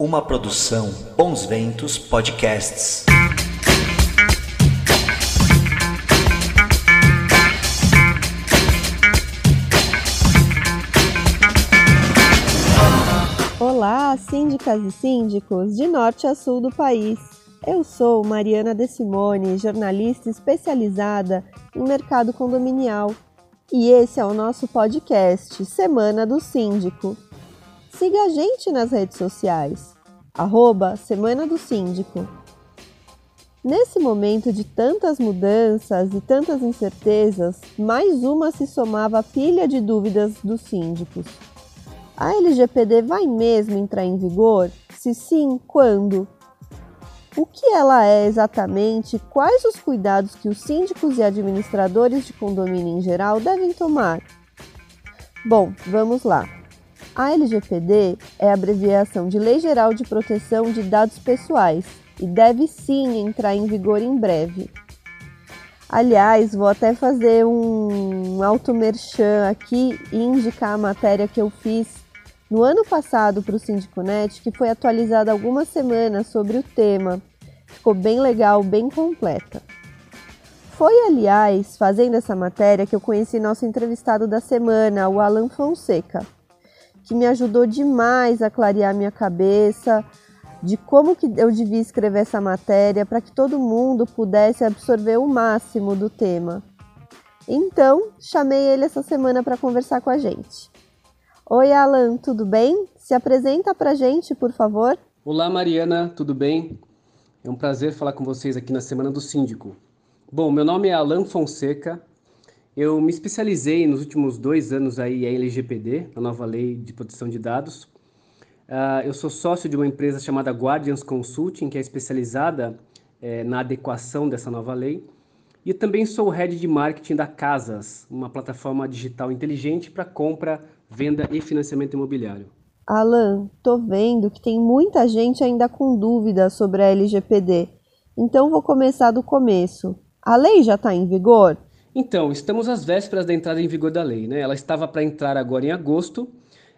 Uma produção Bons Ventos Podcasts. Olá, síndicas e síndicos de norte a sul do país. Eu sou Mariana De Simone, jornalista especializada em mercado condominial, e esse é o nosso podcast Semana do Síndico. Siga a gente nas redes sociais, arroba Semana do Síndico. Nesse momento de tantas mudanças e tantas incertezas, mais uma se somava à pilha de dúvidas dos síndicos. A LGPD vai mesmo entrar em vigor? Se sim, quando? O que ela é exatamente? Quais os cuidados que os síndicos e administradores de condomínio em geral devem tomar? Bom, vamos lá. A LGPD é a abreviação de Lei Geral de Proteção de Dados Pessoais e deve sim entrar em vigor em breve. Aliás, vou até fazer um auto-merchan aqui e indicar a matéria que eu fiz no ano passado para o Síndico Net, que foi atualizada algumas semanas sobre o tema. Ficou bem legal, bem completa. Foi, aliás, fazendo essa matéria que eu conheci nosso entrevistado da semana, o Alan Fonseca, que me ajudou demais a clarear minha cabeça de como que eu devia escrever essa matéria para que todo mundo pudesse absorver o máximo do tema. Então, chamei ele essa semana para conversar com a gente. Oi, Alan, tudo bem? Se apresenta para a gente, por favor. Olá, Mariana, tudo bem? É um prazer falar com vocês aqui na Semana do Síndico. Bom, meu nome é Alan Fonseca. Eu me especializei nos últimos dois anos aí em LGPD, a nova lei de proteção de dados. Uh, eu sou sócio de uma empresa chamada Guardians Consulting, que é especializada eh, na adequação dessa nova lei. E também sou head de marketing da Casas, uma plataforma digital inteligente para compra, venda e financiamento imobiliário. Alan, tô vendo que tem muita gente ainda com dúvidas sobre a LGPD. Então vou começar do começo. A lei já está em vigor? Então, estamos às vésperas da entrada em vigor da lei. Né? Ela estava para entrar agora em agosto,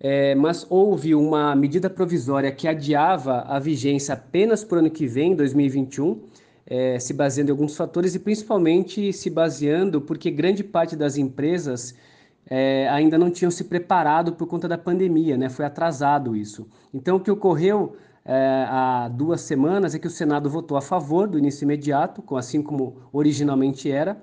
é, mas houve uma medida provisória que adiava a vigência apenas para o ano que vem, 2021, é, se baseando em alguns fatores e principalmente se baseando porque grande parte das empresas é, ainda não tinham se preparado por conta da pandemia, né? foi atrasado isso. Então, o que ocorreu é, há duas semanas é que o Senado votou a favor do início imediato, assim como originalmente era,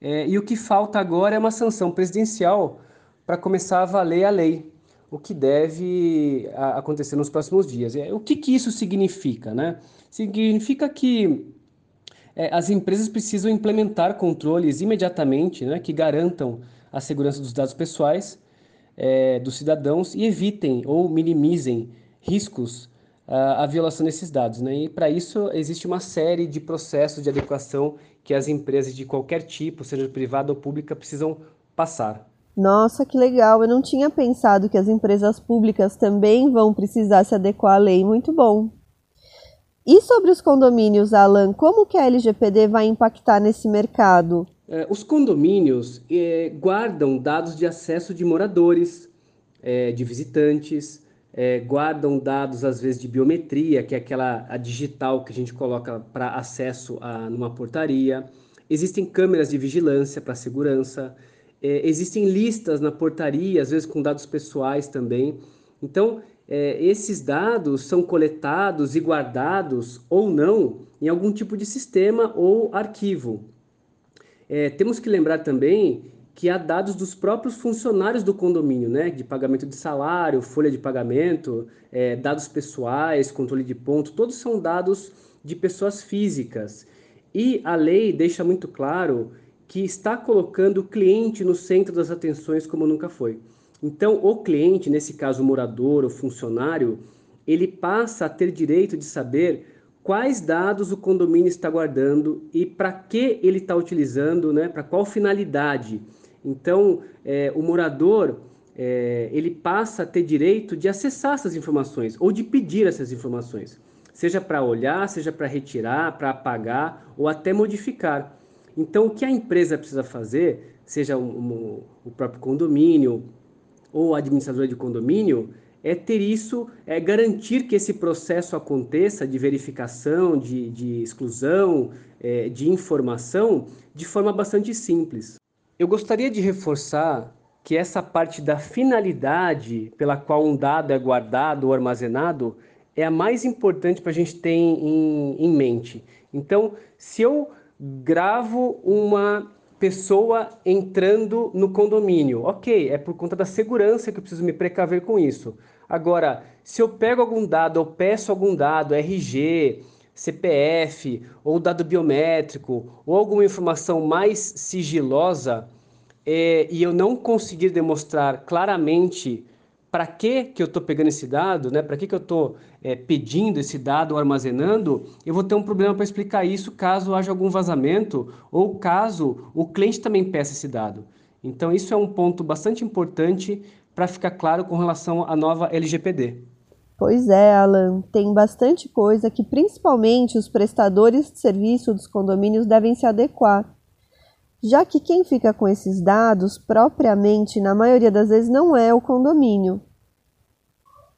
é, e o que falta agora é uma sanção presidencial para começar a valer a lei o que deve acontecer nos próximos dias. O que, que isso significa? Né? Significa que é, as empresas precisam implementar controles imediatamente né, que garantam a segurança dos dados pessoais é, dos cidadãos e evitem ou minimizem riscos à violação desses dados. Né? E para isso existe uma série de processos de adequação que as empresas de qualquer tipo, seja privada ou pública, precisam passar. Nossa, que legal! Eu não tinha pensado que as empresas públicas também vão precisar se adequar à lei. Muito bom. E sobre os condomínios, Alan, como que a LGPD vai impactar nesse mercado? É, os condomínios é, guardam dados de acesso de moradores, é, de visitantes, é, guardam dados às vezes de biometria, que é aquela a digital que a gente coloca para acesso a numa portaria. Existem câmeras de vigilância para segurança é, existem listas na portaria, às vezes com dados pessoais também. Então, é, esses dados são coletados e guardados ou não em algum tipo de sistema ou arquivo. É, temos que lembrar também que há dados dos próprios funcionários do condomínio, né, de pagamento de salário, folha de pagamento, é, dados pessoais, controle de ponto, todos são dados de pessoas físicas. E a lei deixa muito claro que está colocando o cliente no centro das atenções como nunca foi. Então, o cliente, nesse caso o morador, o funcionário, ele passa a ter direito de saber quais dados o condomínio está guardando e para que ele está utilizando, né, para qual finalidade. Então, é, o morador é, ele passa a ter direito de acessar essas informações ou de pedir essas informações, seja para olhar, seja para retirar, para apagar ou até modificar. Então, o que a empresa precisa fazer, seja um, um, o próprio condomínio ou a administradora de condomínio, é ter isso, é garantir que esse processo aconteça de verificação, de, de exclusão, é, de informação, de forma bastante simples. Eu gostaria de reforçar que essa parte da finalidade pela qual um dado é guardado ou armazenado é a mais importante para a gente ter em, em mente. Então, se eu gravo uma pessoa entrando no condomínio. Ok, é por conta da segurança que eu preciso me precaver com isso. Agora, se eu pego algum dado, ou peço algum dado, RG, CPF, ou dado biométrico, ou alguma informação mais sigilosa, é, e eu não conseguir demonstrar claramente para que, que eu estou pegando esse dado, né? para que, que eu estou é, pedindo esse dado ou armazenando, eu vou ter um problema para explicar isso caso haja algum vazamento ou caso o cliente também peça esse dado. Então, isso é um ponto bastante importante para ficar claro com relação à nova LGPD. Pois é, Alan, tem bastante coisa que principalmente os prestadores de serviço dos condomínios devem se adequar. Já que quem fica com esses dados propriamente, na maioria das vezes, não é o condomínio,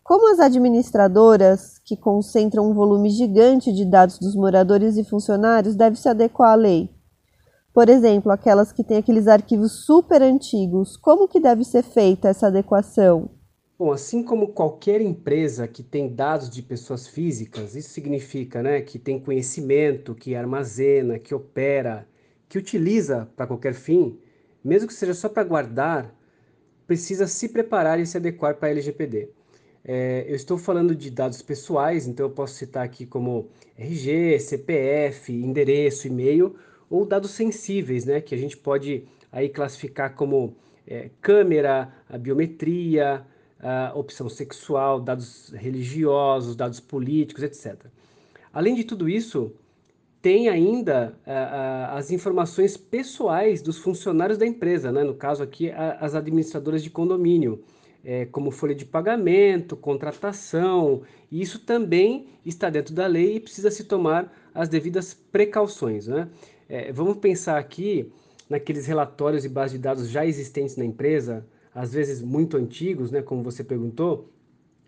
como as administradoras, que concentram um volume gigante de dados dos moradores e funcionários, devem se adequar à lei? Por exemplo, aquelas que têm aqueles arquivos super antigos, como que deve ser feita essa adequação? Bom, assim como qualquer empresa que tem dados de pessoas físicas, isso significa né, que tem conhecimento, que armazena, que opera, que utiliza para qualquer fim, mesmo que seja só para guardar, precisa se preparar e se adequar para a LGPD. É, eu estou falando de dados pessoais, então eu posso citar aqui como RG, CPF, endereço, e-mail, ou dados sensíveis, né, que a gente pode aí classificar como é, câmera, a biometria, a opção sexual, dados religiosos, dados políticos, etc. Além de tudo isso, tem ainda as informações pessoais dos funcionários da empresa, né? no caso aqui, as administradoras de condomínio é, como folha de pagamento, contratação, e isso também está dentro da lei e precisa se tomar as devidas precauções. Né? É, vamos pensar aqui naqueles relatórios e bases de dados já existentes na empresa, às vezes muito antigos, né, como você perguntou.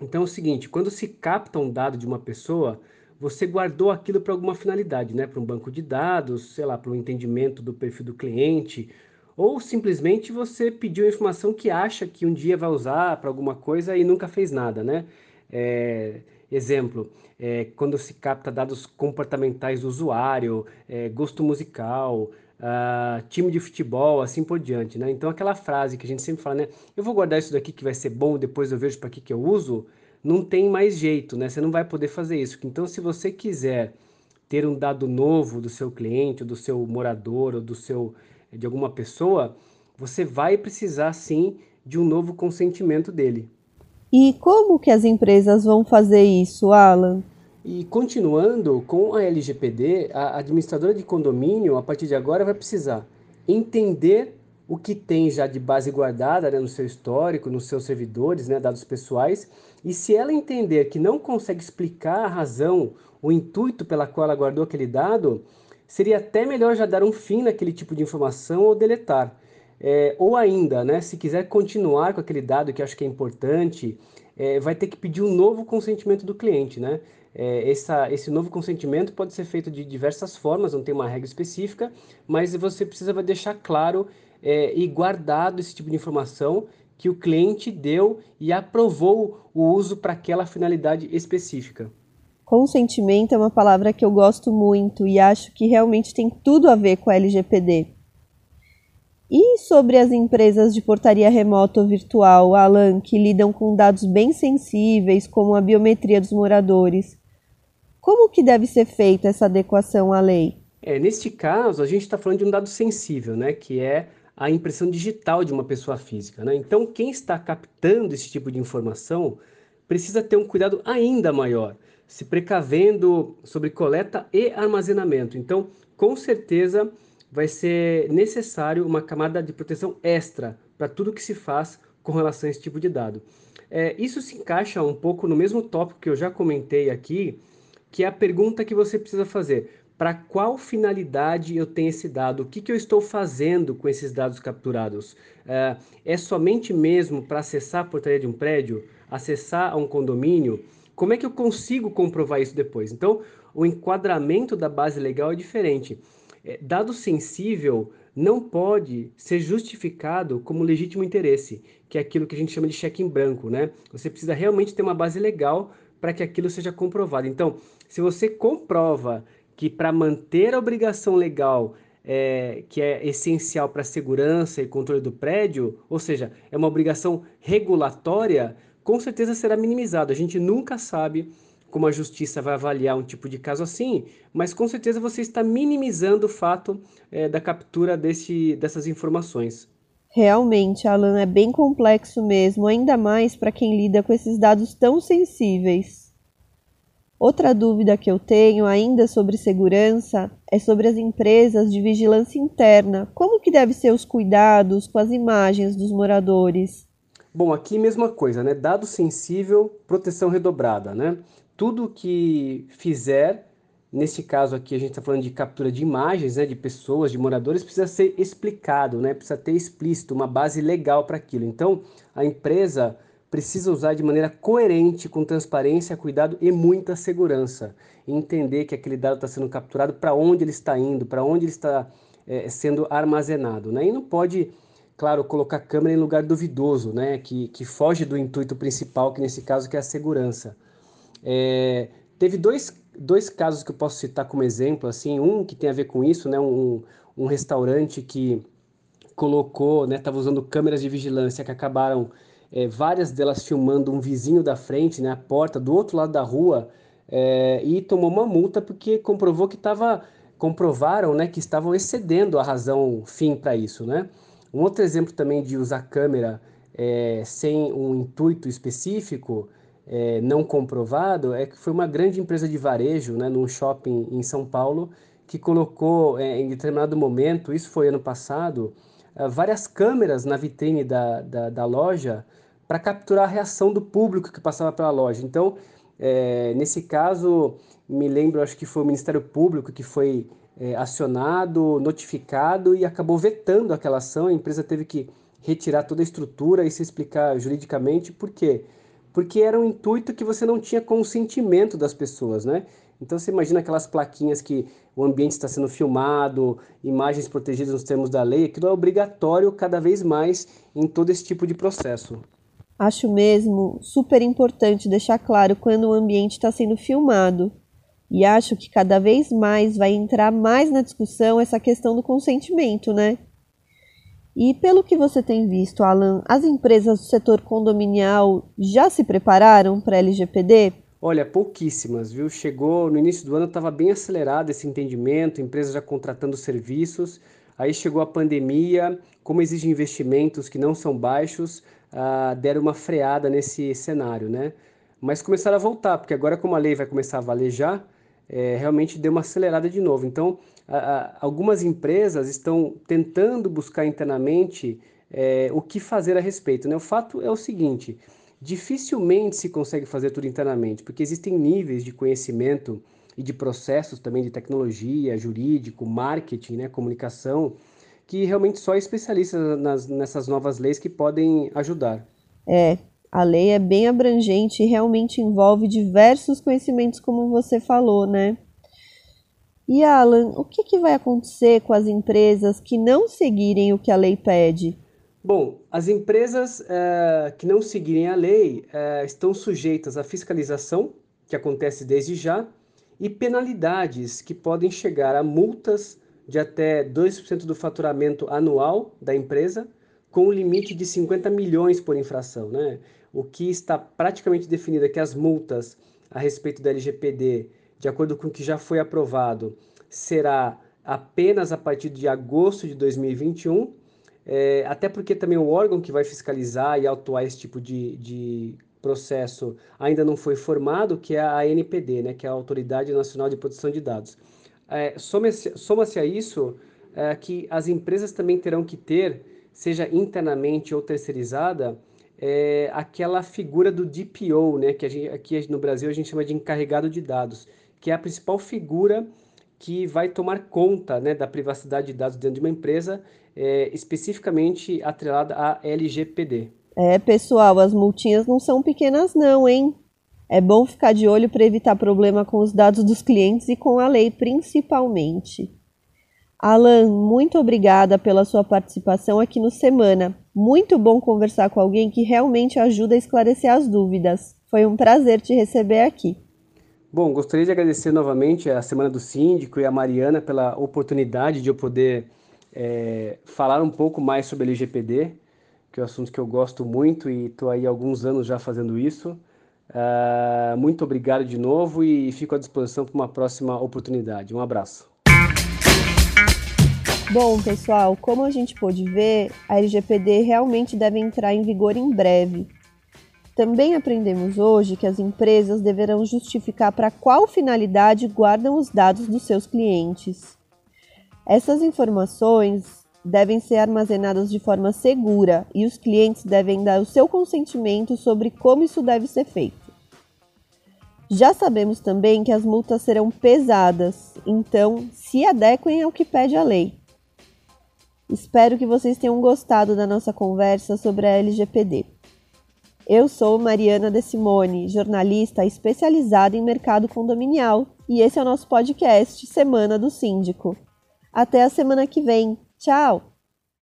Então é o seguinte, quando se capta um dado de uma pessoa, você guardou aquilo para alguma finalidade, né, para um banco de dados, sei lá, para o entendimento do perfil do cliente, ou simplesmente você pediu informação que acha que um dia vai usar para alguma coisa e nunca fez nada, né? É, exemplo, é, quando se capta dados comportamentais do usuário, é, gosto musical, uh, time de futebol, assim por diante, né? Então aquela frase que a gente sempre fala, né? Eu vou guardar isso daqui que vai ser bom, depois eu vejo para que, que eu uso, não tem mais jeito, né? Você não vai poder fazer isso. Então se você quiser ter um dado novo do seu cliente, ou do seu morador, ou do seu de alguma pessoa, você vai precisar sim de um novo consentimento dele. E como que as empresas vão fazer isso, Alan? E continuando com a LGPD, a administradora de condomínio, a partir de agora, vai precisar entender o que tem já de base guardada né, no seu histórico, nos seus servidores, né, dados pessoais, e se ela entender que não consegue explicar a razão, o intuito pela qual ela guardou aquele dado, seria até melhor já dar um fim naquele tipo de informação ou deletar. É, ou ainda, né, se quiser continuar com aquele dado que acho que é importante, é, vai ter que pedir um novo consentimento do cliente. Né? É, essa, esse novo consentimento pode ser feito de diversas formas, não tem uma regra específica, mas você precisa deixar claro é, e guardado esse tipo de informação que o cliente deu e aprovou o uso para aquela finalidade específica. Consentimento é uma palavra que eu gosto muito e acho que realmente tem tudo a ver com a LGPD. E sobre as empresas de portaria remota ou virtual, Alan, que lidam com dados bem sensíveis, como a biometria dos moradores, como que deve ser feita essa adequação à lei? É, neste caso, a gente está falando de um dado sensível, né, que é a impressão digital de uma pessoa física. Né? Então, quem está captando esse tipo de informação precisa ter um cuidado ainda maior se precavendo sobre coleta e armazenamento. Então, com certeza, vai ser necessário uma camada de proteção extra para tudo que se faz com relação a esse tipo de dado. É, isso se encaixa um pouco no mesmo tópico que eu já comentei aqui, que é a pergunta que você precisa fazer. Para qual finalidade eu tenho esse dado? O que, que eu estou fazendo com esses dados capturados? É, é somente mesmo para acessar a portaria de um prédio? acessar a um condomínio, como é que eu consigo comprovar isso depois? Então, o enquadramento da base legal é diferente. É, dado sensível não pode ser justificado como legítimo interesse, que é aquilo que a gente chama de cheque em branco, né? Você precisa realmente ter uma base legal para que aquilo seja comprovado. Então, se você comprova que para manter a obrigação legal é, que é essencial para a segurança e controle do prédio, ou seja, é uma obrigação regulatória, com certeza será minimizado. A gente nunca sabe como a justiça vai avaliar um tipo de caso assim, mas com certeza você está minimizando o fato é, da captura desse, dessas informações. Realmente, Alan, é bem complexo mesmo, ainda mais para quem lida com esses dados tão sensíveis. Outra dúvida que eu tenho ainda sobre segurança é sobre as empresas de vigilância interna. Como que devem ser os cuidados com as imagens dos moradores? Bom, aqui mesma coisa, né? Dado sensível, proteção redobrada, né? Tudo que fizer, nesse caso aqui a gente está falando de captura de imagens, né? De pessoas, de moradores, precisa ser explicado, né? Precisa ter explícito, uma base legal para aquilo. Então, a empresa precisa usar de maneira coerente, com transparência, cuidado e muita segurança. E entender que aquele dado está sendo capturado, para onde ele está indo, para onde ele está é, sendo armazenado. Né? E não pode, claro, colocar câmera em lugar duvidoso, né? que, que foge do intuito principal, que nesse caso que é a segurança. É, teve dois, dois casos que eu posso citar como exemplo, assim, um que tem a ver com isso, né? um, um restaurante que colocou, estava né, usando câmeras de vigilância que acabaram é, várias delas filmando um vizinho da frente, né, a porta do outro lado da rua, é, e tomou uma multa porque comprovou que estava, comprovaram, né, que estavam excedendo a razão fim para isso, né. Um outro exemplo também de usar câmera é, sem um intuito específico, é, não comprovado, é que foi uma grande empresa de varejo, né, num shopping em São Paulo, que colocou é, em determinado momento, isso foi ano passado, é, várias câmeras na vitrine da, da, da loja para capturar a reação do público que passava pela loja. Então, é, nesse caso, me lembro, acho que foi o Ministério Público que foi é, acionado, notificado e acabou vetando aquela ação. A empresa teve que retirar toda a estrutura e se explicar juridicamente por quê. Era um intuito que você não tinha consentimento das pessoas, né? Então você imagina aquelas plaquinhas que o ambiente está sendo filmado, imagens protegidas nos termos da lei, aquilo é obrigatório cada vez mais em todo esse tipo de processo. Acho mesmo super importante deixar claro quando o ambiente está sendo filmado. E acho que cada vez mais vai entrar mais na discussão essa questão do consentimento, né? E pelo que você tem visto, Alan, as empresas do setor condominial já se prepararam para LGPD? Olha, pouquíssimas, viu? Chegou no início do ano, estava bem acelerado esse entendimento, empresas já contratando serviços. Aí chegou a pandemia, como exige investimentos que não são baixos, uh, deram uma freada nesse cenário, né? Mas começaram a voltar, porque agora como a lei vai começar a valer já, é, realmente deu uma acelerada de novo. Então, a, a, algumas empresas estão tentando buscar internamente é, o que fazer a respeito. Né? O fato é o seguinte: dificilmente se consegue fazer tudo internamente, porque existem níveis de conhecimento e de processos também de tecnologia, jurídico, marketing, né, comunicação, que realmente só especialistas nas, nessas novas leis que podem ajudar. É, a lei é bem abrangente e realmente envolve diversos conhecimentos, como você falou, né? E Alan, o que, que vai acontecer com as empresas que não seguirem o que a lei pede? Bom, as empresas é, que não seguirem a lei é, estão sujeitas à fiscalização, que acontece desde já, e penalidades que podem chegar a multas de até 2% do faturamento anual da empresa, com um limite de 50 milhões por infração. Né? O que está praticamente definido é que as multas a respeito da LGPD, de acordo com o que já foi aprovado, será apenas a partir de agosto de 2021, é, até porque também o órgão que vai fiscalizar e autuar esse tipo de, de processo ainda não foi formado, que é a ANPD, né, que é a Autoridade Nacional de Proteção de Dados. É, Soma-se soma a isso é, que as empresas também terão que ter, seja internamente ou terceirizada, é, aquela figura do DPO, né, que gente, aqui no Brasil a gente chama de encarregado de dados, que é a principal figura que vai tomar conta né, da privacidade de dados dentro de uma empresa, é, especificamente atrelada à LGPD. É, pessoal, as multinhas não são pequenas não, hein? É bom ficar de olho para evitar problema com os dados dos clientes e com a lei, principalmente. Alan, muito obrigada pela sua participação aqui no Semana. Muito bom conversar com alguém que realmente ajuda a esclarecer as dúvidas. Foi um prazer te receber aqui. Bom, gostaria de agradecer novamente a Semana do Síndico e a Mariana pela oportunidade de eu poder é, falar um pouco mais sobre LGPD, que é um assunto que eu gosto muito e estou aí há alguns anos já fazendo isso. Uh, muito obrigado de novo e fico à disposição para uma próxima oportunidade. Um abraço. Bom, pessoal, como a gente pôde ver, a LGPD realmente deve entrar em vigor em breve. Também aprendemos hoje que as empresas deverão justificar para qual finalidade guardam os dados dos seus clientes. Essas informações devem ser armazenadas de forma segura e os clientes devem dar o seu consentimento sobre como isso deve ser feito. Já sabemos também que as multas serão pesadas, então se adequem ao que pede a lei. Espero que vocês tenham gostado da nossa conversa sobre a LGPD. Eu sou Mariana De Simone, jornalista especializada em mercado condominial, e esse é o nosso podcast Semana do Síndico. Até a semana que vem. Tchau!